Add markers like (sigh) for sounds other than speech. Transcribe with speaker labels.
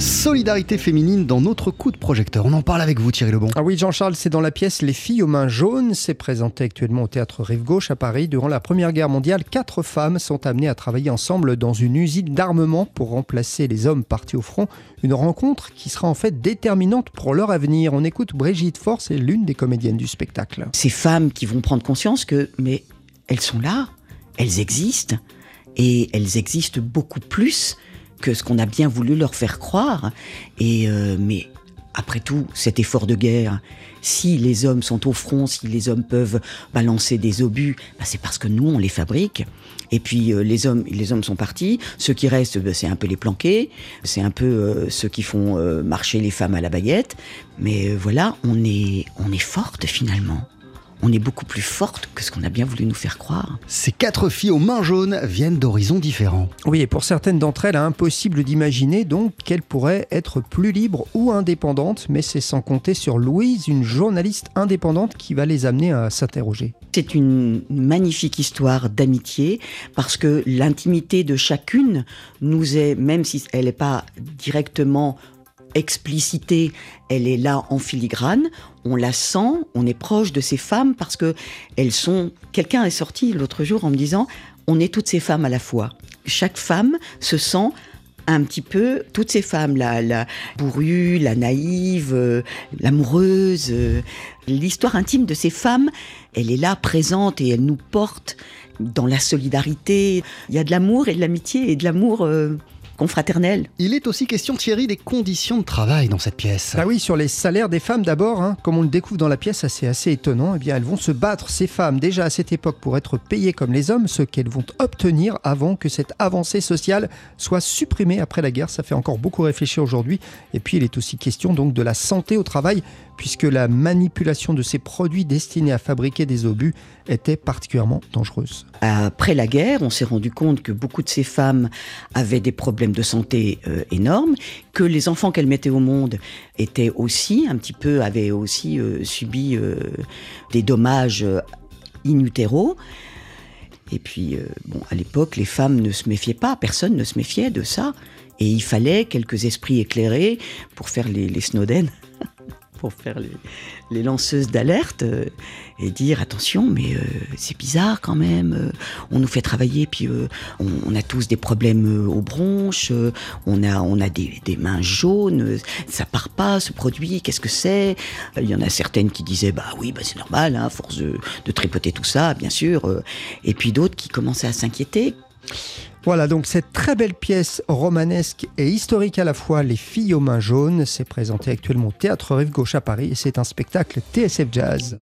Speaker 1: Solidarité féminine dans notre coup de projecteur. On en parle avec vous Thierry Lebon.
Speaker 2: Ah oui Jean-Charles, c'est dans la pièce Les filles aux mains jaunes. C'est présenté actuellement au théâtre Rive Gauche à Paris. Durant la Première Guerre mondiale, quatre femmes sont amenées à travailler ensemble dans une usine d'armement pour remplacer les hommes partis au front. Une rencontre qui sera en fait déterminante pour leur avenir. On écoute Brigitte Force, c'est l'une des comédiennes du spectacle.
Speaker 3: Ces femmes qui vont prendre conscience que, mais elles sont là, elles existent, et elles existent beaucoup plus que ce qu'on a bien voulu leur faire croire. Et euh, mais après tout, cet effort de guerre, si les hommes sont au front, si les hommes peuvent balancer des obus, bah, c'est parce que nous on les fabrique. Et puis euh, les hommes, les hommes sont partis. Ceux qui restent, bah, c'est un peu les planqués, c'est un peu euh, ceux qui font marcher les femmes à la baguette. Mais voilà, on est, on est forte finalement on est beaucoup plus forte que ce qu'on a bien voulu nous faire croire.
Speaker 1: Ces quatre filles aux mains jaunes viennent d'horizons différents.
Speaker 2: Oui, et pour certaines d'entre elles, impossible d'imaginer donc qu'elles pourraient être plus libres ou indépendantes, mais c'est sans compter sur Louise, une journaliste indépendante qui va les amener à s'interroger.
Speaker 3: C'est une magnifique histoire d'amitié parce que l'intimité de chacune nous est, même si elle n'est pas directement explicité, elle est là en filigrane, on la sent, on est proche de ces femmes parce que elles sont. Quelqu'un est sorti l'autre jour en me disant on est toutes ces femmes à la fois. Chaque femme se sent un petit peu toutes ces femmes, la, la bourrue, la naïve, euh, l'amoureuse. Euh, l'histoire intime de ces femmes, elle est là, présente, et elle nous porte dans la solidarité. Il y a de l'amour et de l'amitié et de l'amour. Euh, confraternelle.
Speaker 1: Il est aussi question, Thierry, des conditions de travail dans cette pièce.
Speaker 2: Ah oui, sur les salaires des femmes d'abord, hein. comme on le découvre dans la pièce, c'est assez étonnant. Eh bien, elles vont se battre, ces femmes, déjà à cette époque, pour être payées comme les hommes, ce qu'elles vont obtenir avant que cette avancée sociale soit supprimée après la guerre. Ça fait encore beaucoup réfléchir aujourd'hui. Et puis, il est aussi question donc de la santé au travail, puisque la manipulation de ces produits destinés à fabriquer des obus était particulièrement dangereuse.
Speaker 3: Après la guerre, on s'est rendu compte que beaucoup de ces femmes avaient des problèmes de santé euh, énormes, que les enfants qu'elles mettaient au monde étaient aussi un petit peu avaient aussi euh, subi euh, des dommages in utero. Et puis, bon, à l'époque, les femmes ne se méfiaient pas, personne ne se méfiait de ça. Et il fallait quelques esprits éclairés pour faire les, les Snowden (laughs) pour faire les, lanceuses d'alerte euh, et dire attention, mais euh, c'est bizarre quand même. Euh, on nous fait travailler, puis on, a tous des problèmes aux bronches, on a, on a des, mains jaunes, ça part pas ce produit, qu'est-ce que c'est? Il y en a certaines qui disaient bah oui, bah c'est normal, hein, force de, tripoter tout ça, bien sûr. et puis d'autres qui commençaient à s'inquiéter.
Speaker 2: Voilà donc cette très belle pièce romanesque et historique à la fois, Les filles aux mains jaunes, c'est présenté actuellement au Théâtre Rive Gauche à Paris et c'est un spectacle TSF Jazz.